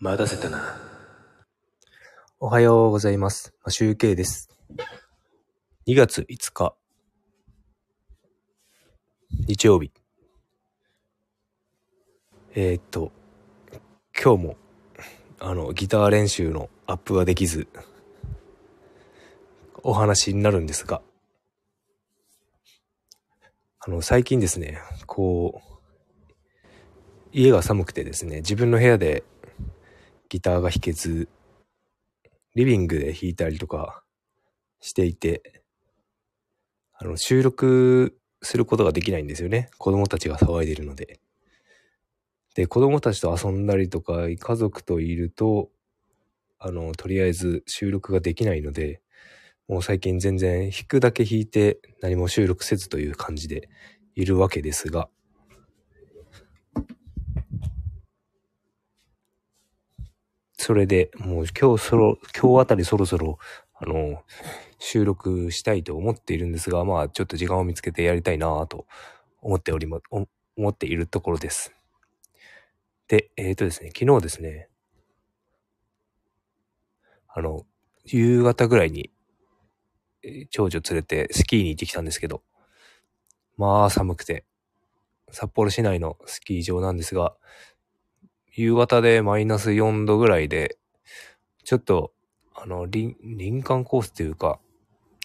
待たせたな。おはようございます。まあ集計です。2月5日。日曜日。えー、っと、今日も、あの、ギター練習のアップはできず、お話になるんですが、あの、最近ですね、こう、家が寒くてですね、自分の部屋でギターが弾けず、リビングで弾いたりとかしていて、あの、収録することができないんですよね。子供たちが騒いでるので。で、子供たちと遊んだりとか、家族といると、あの、とりあえず収録ができないので、もう最近全然弾くだけ弾いて何も収録せずという感じでいるわけですが、それでもう今日そろ、今日あたりそろそろ、あの、収録したいと思っているんですが、まあちょっと時間を見つけてやりたいなぁと思っておりま、思っているところです。で、えっ、とですね、昨日ですね、あの、夕方ぐらいに、長女連れてスキーに行ってきたんですけど、まあ寒くて、札幌市内のスキー場なんですが、夕方でマイナス4度ぐらいで、ちょっと、あの、林、林間コースというか、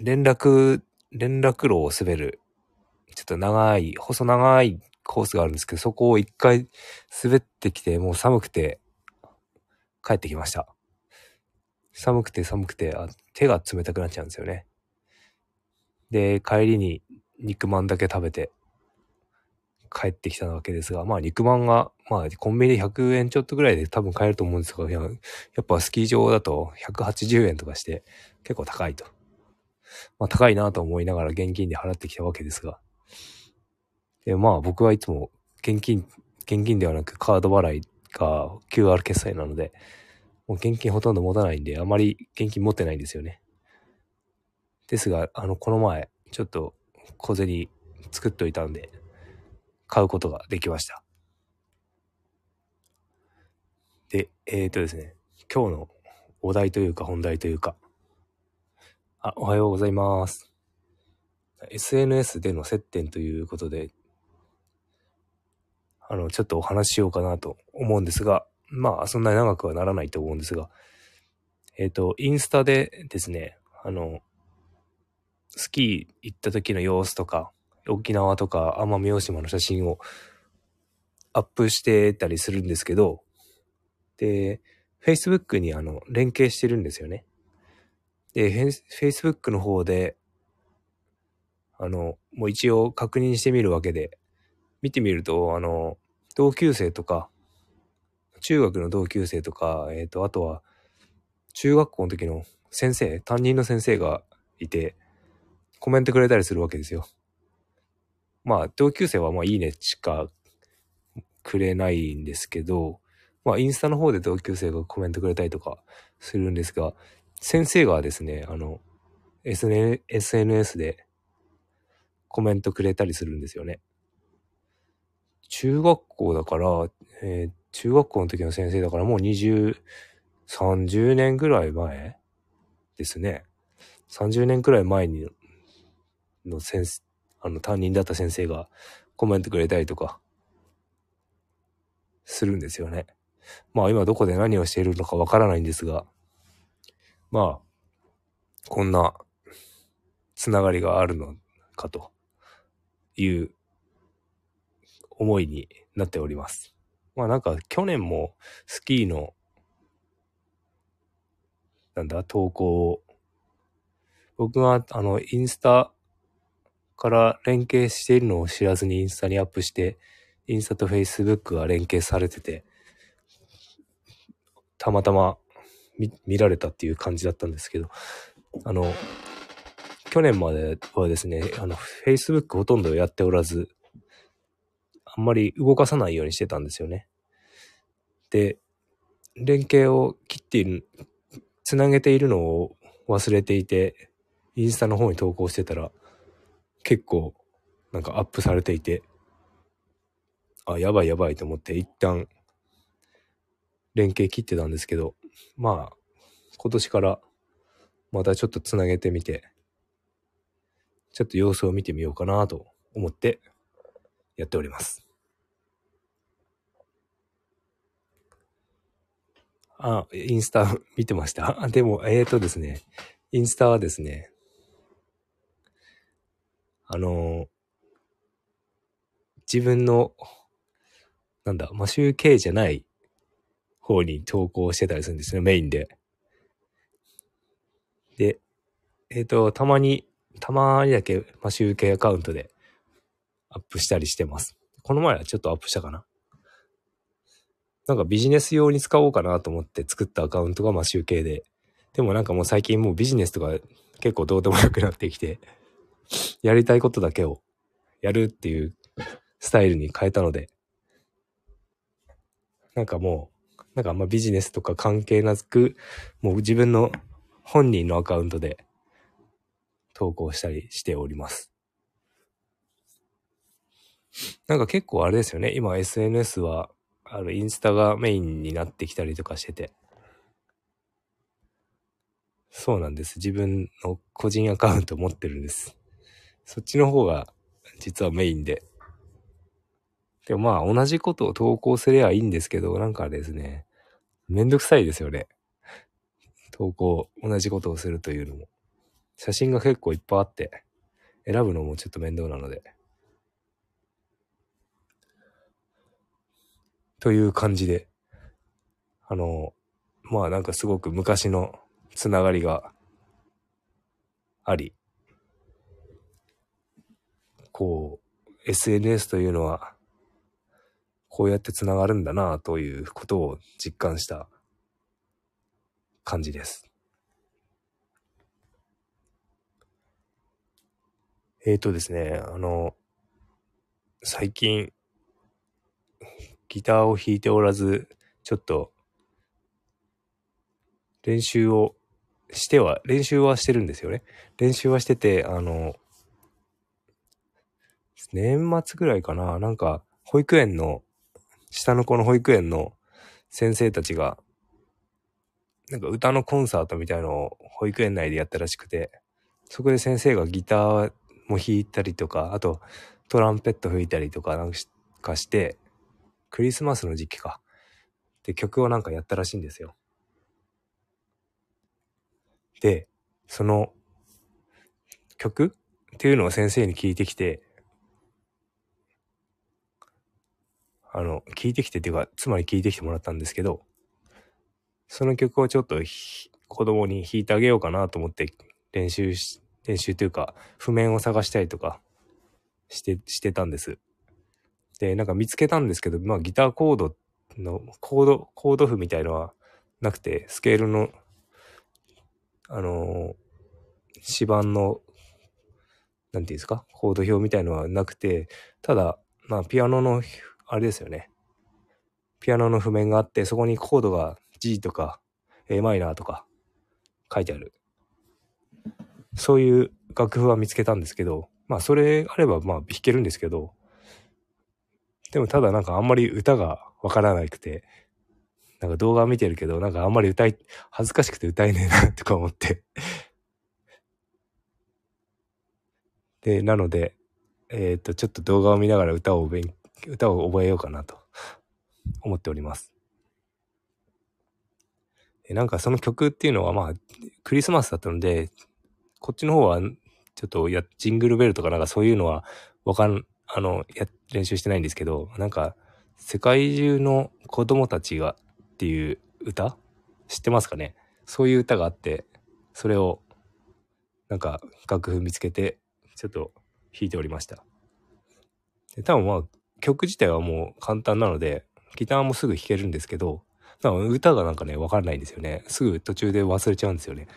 連絡、連絡路を滑る、ちょっと長い、細長いコースがあるんですけど、そこを一回滑ってきて、もう寒くて、帰ってきました。寒くて寒くて、あ手が冷たくなっちゃうんですよね。で、帰りに肉まんだけ食べて、帰ってきたわけですが、まあ肉まんが、まあコンビニで100円ちょっとぐらいで多分買えると思うんですが、いややっぱスキー場だと180円とかして結構高いと。まあ高いなと思いながら現金で払ってきたわけですが。で、まあ僕はいつも現金、現金ではなくカード払いか QR 決済なので、もう現金ほとんど持たないんで、あまり現金持ってないんですよね。ですが、あの、この前、ちょっと小銭作っといたんで、買うことができました。で、えーとですね、今日のお題というか本題というか、あ、おはようございます。SNS での接点ということで、あの、ちょっとお話ししようかなと思うんですが、まあ、そんなに長くはならないと思うんですが、えっ、と、インスタでですね、あの、スキー行った時の様子とか、沖縄とか奄美大島の写真をアップしてたりするんですけど、で、Facebook にあの、連携してるんですよね。で、Facebook の方で、あの、もう一応確認してみるわけで、見てみると、あの、同級生とか、中学の同級生とか、えっ、と、あとは、中学校の時の先生、担任の先生がいて、コメントくれたりするわけですよ。まあ、同級生はまあ、いいねしかくれないんですけど、まあ、インスタの方で同級生がコメントくれたりとかするんですが、先生がですね、あの、SN SNS でコメントくれたりするんですよね。中学校だから、えー中学校の時の先生だからもう20、30年ぐらい前ですね。30年くらい前にの先生、あの担任だった先生がコメントくれたりとかするんですよね。まあ今どこで何をしているのかわからないんですが、まあ、こんなつながりがあるのかという思いになっております。まあなんか去年もスキーのなんだ、投稿を僕があのインスタから連携しているのを知らずにインスタにアップして、インスタとフェイスブックが連携されてて、たまたま見られたっていう感じだったんですけど、あの、去年まではですね、あの、フェイスブックほとんどやっておらず、あんまり動かさないようにしてたんですよね。で、連携を切っている、つなげているのを忘れていて、インスタの方に投稿してたら、結構、なんかアップされていて、あ、やばいやばいと思って、一旦、連携切ってたんですけど、まあ、今年からまたちょっとつなげてみて、ちょっと様子を見てみようかなと思ってやっております。あ、インスタ 見てました？でも、えーとですね、インスタはですね、あの、自分の、なんだ、まあ、集計じゃない方に投稿してたりするんですね、メインで。で、えっ、ー、と、たまに、たまにだけ、まあ、集計アカウントでアップしたりしてます。この前はちょっとアップしたかな。なんかビジネス用に使おうかなと思って作ったアカウントがまあ集計で。でもなんかもう最近もうビジネスとか結構どうでもよくなってきて、やりたいことだけをやるっていうスタイルに変えたので、なんかもう、なんかあんまビジネスとか関係なく、もう自分の本人のアカウントで投稿したりしております。なんか結構あれですよね。今 SNS は、あの、インスタがメインになってきたりとかしてて。そうなんです。自分の個人アカウント持ってるんです。そっちの方が実はメインで。でもまあ同じことを投稿すればいいんですけど、なんかですね、めんどくさいですよね。投稿、同じことをするというのも。写真が結構いっぱいあって、選ぶのもちょっと面倒なので。という感じで、あの、まあなんかすごく昔のつながりがあり、こう、SNS というのは、こうやってつながるんだなということを実感した感じです。えーとですね、あの、最近、ギターを弾いておらず、ちょっと、練習をしては、練習はしてるんですよね。練習はしてて、あの、年末ぐらいかな、なんか、保育園の、下の子の保育園の先生たちが、なんか歌のコンサートみたいのを保育園内でやったらしくて、そこで先生がギターも弾いたりとか、あとトランペット吹いたりとかなんかして、クリスマスの時期か。で、曲をなんかやったらしいんですよ。で、その曲っていうのを先生に聞いてきて、あの、聞いてきてっていうか、つまり聞いてきてもらったんですけど、その曲をちょっと子供に弾いてあげようかなと思って練習し、練習というか、譜面を探したりとかして、してたんです。で、なんか見つけたんですけど、まあギターコードの、コード、コード譜みたいのはなくて、スケールの、あのー、指板の、なんていうんですか、コード表みたいのはなくて、ただ、まあピアノの、あれですよね。ピアノの譜面があって、そこにコードが G とか a マイナーとか書いてある。そういう楽譜は見つけたんですけど、まあそれあればまあ弾けるんですけど、でもただなんかあんまり歌がわからなくて、なんか動画見てるけど、なんかあんまり歌い、恥ずかしくて歌えねえなとか思ってで、なので、えっ、と、ちょっと動画を見ながら歌を勉、歌を覚えようかなと思っております。なんかその曲っていうのはまあ、クリスマスだったので、こっちの方は、ちょっとや、ジングルベルとかなんかそういうのは、わかん、あの、や、練習してないんですけど、なんか、世界中の子供たちがっていう歌？知ってますかね？そういう歌があって、それを、なんか、楽譜見つけて、ちょっと弾いておりました。で多分まあ、曲自体はもう簡単なので、ギターもすぐ弾けるんですけど、歌がなんかね、わかんないんですよね。すぐ途中で忘れちゃうんですよね。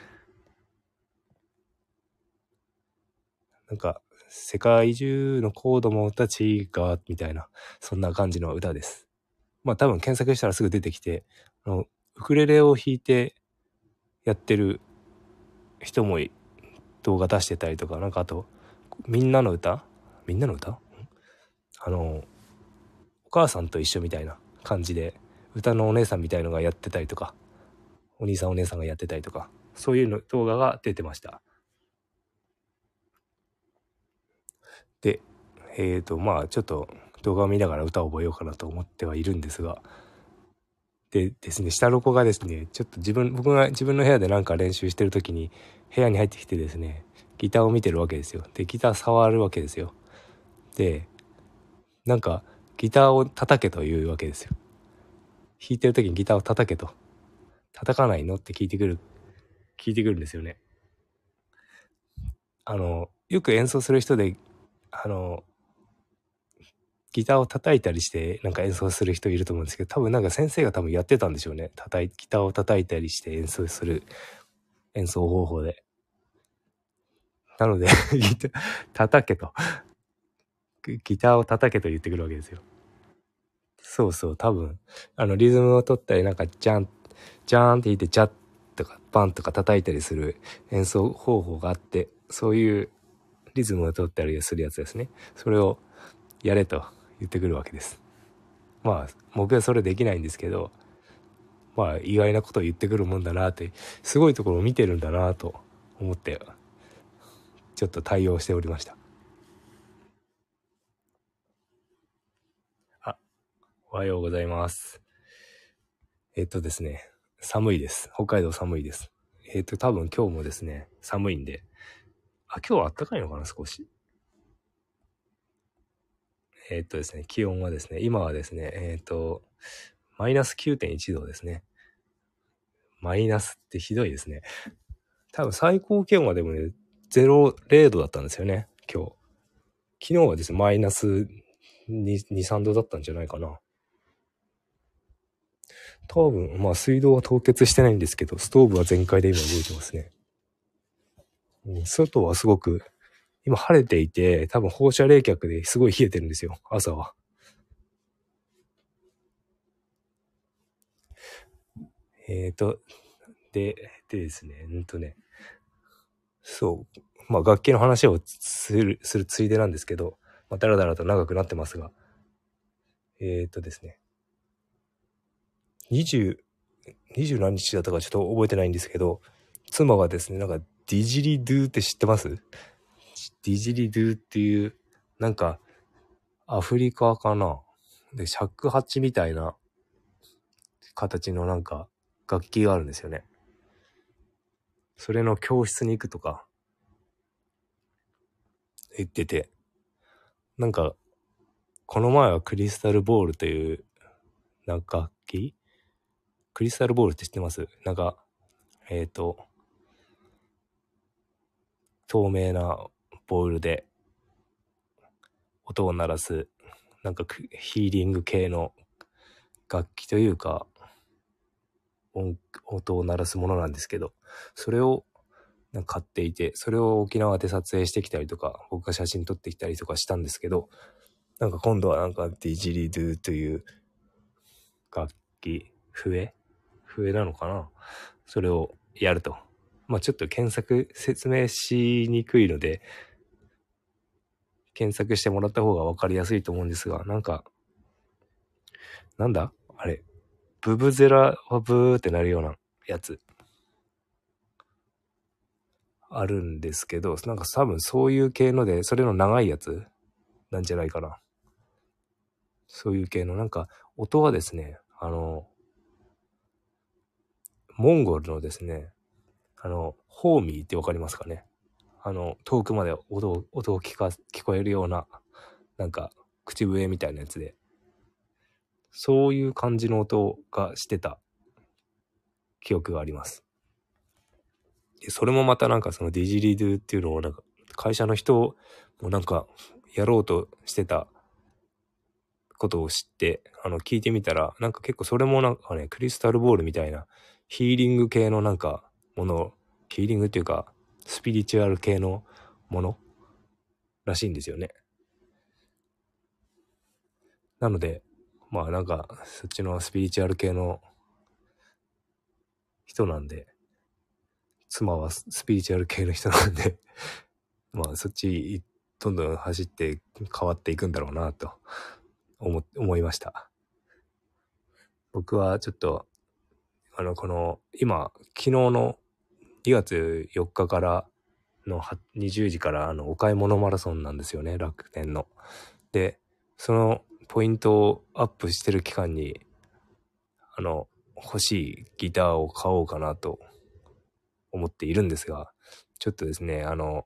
なんか、世界中の子供たちが、みたいな、そんな感じの歌です。まあ多分検索したらすぐ出てきて、あの、ウクレレを弾いてやってる人も動画出してたりとか、なんかあと、みんなの歌？みんなの歌？あの、お母さんと一緒みたいな感じで歌のお姉さんみたいのがやってたりとか、お兄さんお姉さんがやってたりとか、そういうの動画が出てました。で、えっ、ー、と、まあちょっと動画を見ながら歌を覚えようかなと思ってはいるんですが、でですね、下の子がですね、ちょっと自分、僕が自分の部屋でなんか練習してる時に部屋に入ってきてですね、ギターを見てるわけですよ。で、ギター触るわけですよ。で、なんかギターを叩けというわけですよ。弾いてる時にギターを叩けと。叩かないのって聞いてくる、聞いてくるんですよね。あの、よく演奏する人で、あの、ギターを叩いたりしてなんか演奏する人いると思うんですけど、多分なんか先生が多分やってたんでしょうね。叩い、ギターを叩いたりして演奏する演奏方法で。なので ギター、叩けと。ギターを叩けと言ってくるわけですよ。そうそう、多分、あの、リズムを取ったり、なんか、ジャン、ジャーンって弾いて、ジャッとか、パンとか叩いたりする演奏方法があって、そういうリズムを取ったりするやつですね。それをやれと言ってくるわけです。まあ、僕はそれできないんですけど、まあ、意外なことを言ってくるもんだなって、すごいところを見てるんだなと思って、ちょっと対応しておりました。おはようございます。えっとですね、寒いです。北海道寒いです。えっと、多分今日もですね、寒いんで、あ、今日は暖かいのかな、少し？えっとですね、気温はですね、今はですね、えっと、マイナス9.1度ですね。マイナスってひどいですね。多分最高気温はでもね、0、0度だったんですよね、今日。昨日はですね、マイナス2、2 3度だったんじゃないかな。多分、まあ水道は凍結してないんですけど、ストーブは全開で今動いてますね。外はすごく、今晴れていて、多分放射冷却ですごい冷えてるんですよ、朝は。えっ、ー、と、で、でですね、うんとね、そう、まあ楽器の話をする、するついでなんですけど、まあだらだらと長くなってますが、えっ、ー、とですね、20、20何日だったかちょっと覚えてないんですけど、妻がですね、なんかディジリドゥって知ってます？ディジリドゥっていう、なんか、アフリカかな？で、尺八みたいな形のなんか楽器があるんですよね。それの教室に行くとか、言ってて、なんか、この前はクリスタルボールという、なんか楽器クリスタルボールって知ってます？なんか、えっ、ー、と、透明なボールで音を鳴らす、なんかヒーリング系の楽器というか、音音を鳴らすものなんですけど、それをなんか買っていて、それを沖縄で撮影してきたりとか、僕が写真撮ってきたりとかしたんですけど、なんか今度はなんかディジリドゥという楽器、笛笛なのかな？それをやると。まあちょっと検索、説明しにくいので、検索してもらった方がわかりやすいと思うんですが、なんか、なんだ？あれ。ブブゼラはブーってなるようなやつ。あるんですけど、なんか多分そういう系ので、それの長いやつ？なんじゃないかな。そういう系の、なんか音はですね、あの、モンゴルのですね、あの、ホーミーってわかりますかね？あの、遠くまで音を、音を聞か、聞こえるような、なんか、口笛みたいなやつで、そういう感じの音がしてた記憶があります。で、それもまたなんかそのディジリドゥっていうのをなんか、会社の人もなんか、やろうとしてたことを知って、あの、聞いてみたら、なんか結構それもなんかね、クリスタルボールみたいなヒーリング系のなんかもの、ヒーリングっていうか、スピリチュアル系のもの？らしいんですよね。なので、まあなんか、そっちのスピリチュアル系の人なんで、妻はスピリチュアル系の人なんで まあそっちどんどん走って変わっていくんだろうなと思、思いました。僕はちょっと、あの、この、今、昨日の2月4日からの20時からあのお買い物マラソンなんですよね、楽天の。で、そのポイントをアップしてる期間に、あの、欲しいギターを買おうかなと思っているんですが、ちょっとですね、あの、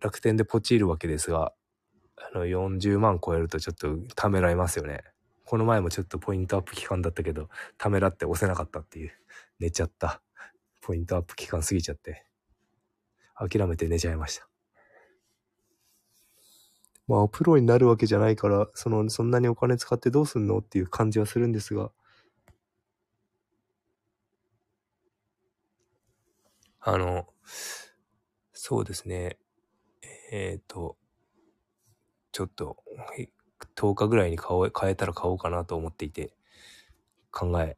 楽天でポチるわけですが、あの、40万超えるとちょっとためられますよね。この前もちょっとポイントアップ期間だったけど、ためらって押せなかったっていう、寝ちゃった。ポイントアップ期間過ぎちゃって、諦めて寝ちゃいました。まあ、プロになるわけじゃないから、その、そんなにお金使ってどうすんのっていう感じはするんですが、あの、そうですね。えっ、ー、と、ちょっと、10日ぐらいに買お買えたら買おうかなと思っていて、考え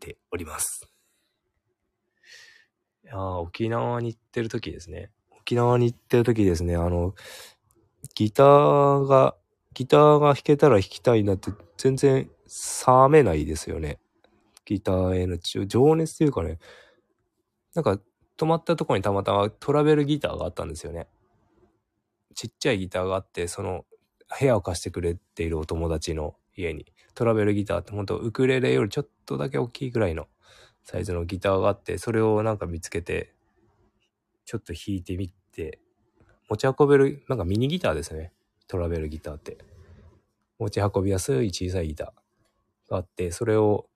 ております。いや沖縄に行ってる時ですね。沖縄に行ってる時ですね、あの、ギターが、ギターが弾けたら弾きたいなって全然冷めないですよね。ギターへの情熱というかね、なんか泊まったとこにたまたまトラベルギターがあったんですよね。ちっちゃいギターがあって、その部屋を貸してくれているお友達の家にトラベルギターって本当ウクレレよりちょっとだけ大きいぐらいのサイズのギターがあって、それをなんか見つけて、ちょっと弾いてみて、持ち運べる、なんかミニギターですね。トラベルギターって。持ち運びやすい小さいギターがあって、それを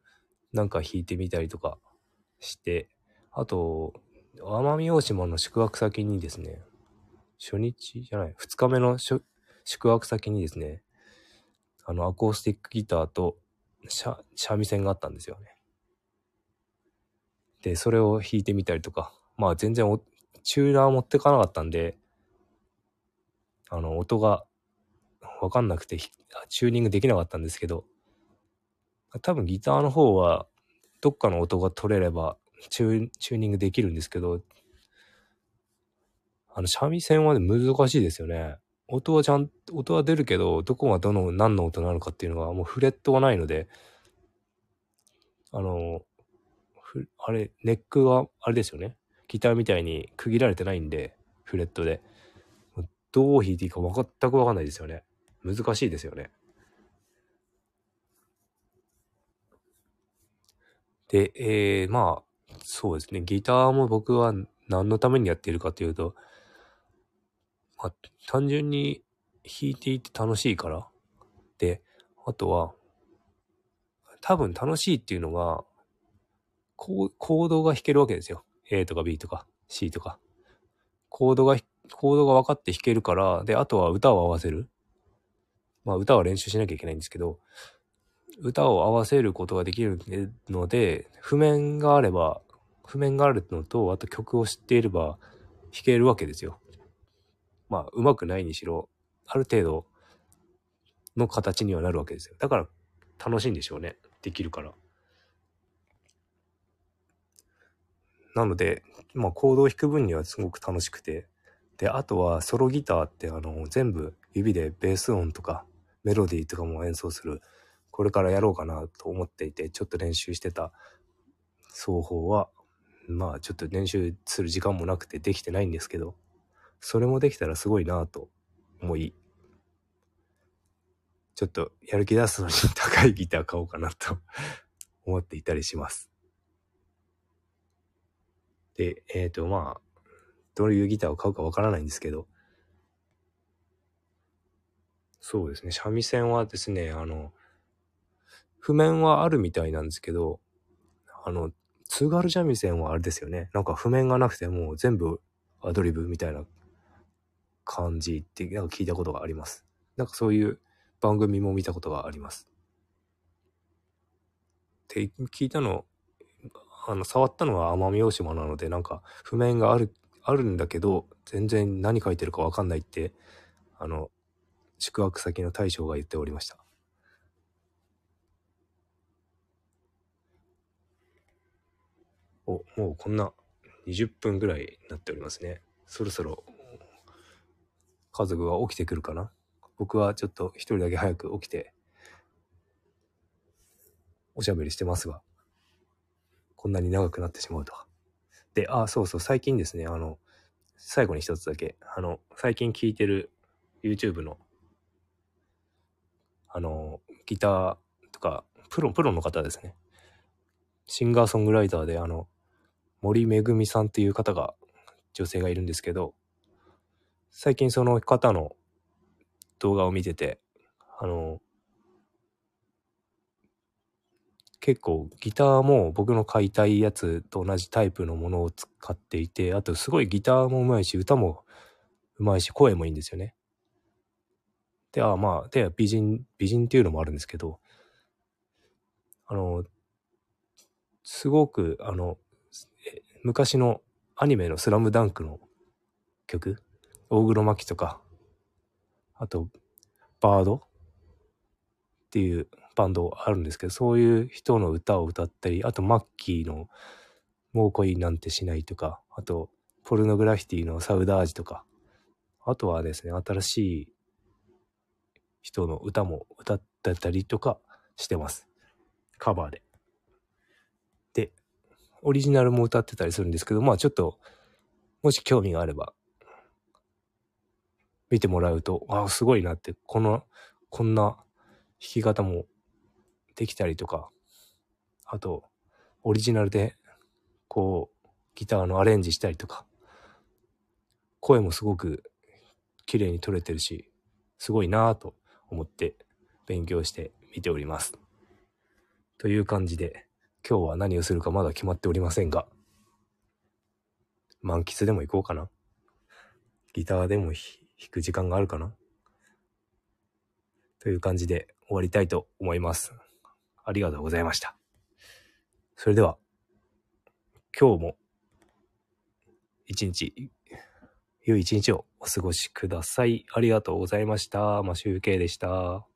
なんか弾いてみたりとかして、あと、奄美大島の宿泊先にですね、初日じゃない、二日目の宿泊先にですね、あの、アコースティックギターと三味線があったんですよね。で、それを弾いてみたりとか、まあ全然チューナー持ってかなかったんで、あの、音がわかんなくて、チューニングできなかったんですけど、多分ギターの方は、どっかの音が取れればチューニングできるんですけど、あの、三味線は難しいですよね。音はちゃん、音は出るけど、どこがどの、何の音なのかっていうのがもうフレットがないので、あの、あれ、ネックは、あれですよね。ギターみたいに区切られてないんで、フレットで。どう弾いていいか全くわかんないですよね。難しいですよね。で、えー、まあ、そうですね。ギターも僕は何のためにやっているかというと、まあ、単純に弾いていて楽しいから？で、あとは、多分楽しいっていうのが、コードが弾けるわけですよ。A とか B とか C とか。コードがコードが分かって弾けるから、で、あとは歌を合わせる。まあ歌は練習しなきゃいけないんですけど、歌を合わせることができるので、譜面があれば、譜面があるのと、あと曲を知っていれば弾けるわけですよ。まあ、うまくないにしろ、ある程度の形にはなるわけですよ。だから楽しいんでしょうね。できるから。なので、まあ、コードを弾く分にはすごく楽しくて、で、あとはソロギターってあの、全部指でベース音とかメロディーとかも演奏する、これからやろうかなと思っていて、ちょっと練習してた奏法は、まあちょっと練習する時間もなくてできてないんですけど、それもできたらすごいなと思い、ちょっとやる気出すのに高いギター買おうかなと 思っていたりします。で、えっ、ー、とまあ、どういうギターを買うかわからないんですけど、そうですね、三味線はですね、あの、譜面はあるみたいなんですけど、あの、津軽三味線はあれですよね。なんか譜面がなくてもう全部アドリブみたいな感じってなんか聞いたことがあります。なんかそういう番組も見たことがあります。って聞いたの、あの、触ったのは奄美大島なので、なんか譜面があるあるんだけど、全然何書いてるかわかんないって、あの、宿泊先の大将が言っておりました。お、もうこんな20分ぐらいになっておりますね。そろそろ家族が起きてくるかな？僕はちょっと一人だけ早く起きて、おしゃべりしてますが、こんなに長くなってしまうと。で、あ、そうそう、最近ですね、あの、最後に一つだけ、あの、最近聞いてる YouTube の、あの、ギターとか、プロ、プロの方ですね。シンガーソングライターで、あの、森めぐみさんっていう方が、女性がいるんですけど、最近その方の動画を見てて、あの、結構ギターも僕の買いたいやつと同じタイプのものを使っていて、あとすごいギターもうまいし、歌もうまいし、声もいいんですよね。で、あまあ、で、美人、美人っていうのもあるんですけど、あの、すごく、あの、昔のアニメのスラムダンクの曲、大黒摩季とか、あと、バードっていうバンドあるんですけど、そういう人の歌を歌ったり、あとマッキーのもう恋なんてしないとか、あと、ポルノグラフィティのサウダージとか、あとはですね、新しい人の歌も歌ってたりとかしてます。カバーで。で、オリジナルも歌ってたりするんですけど、まあちょっと、もし興味があれば、見てもらうと、ああ、すごいなって、この、こんな弾き方もできたりとか、あと、オリジナルで、こう、ギターのアレンジしたりとか、声もすごく綺麗に取れてるし、すごいなぁと思って勉強して見ております。という感じで、今日は何をするかまだ決まっておりませんが、満喫でも行こうかな。ギターでも弾く時間があるかな？という感じで終わりたいと思います。ありがとうございました。それでは、今日も一日、良い一日をお過ごしください。ありがとうございました。マシュウケイでした。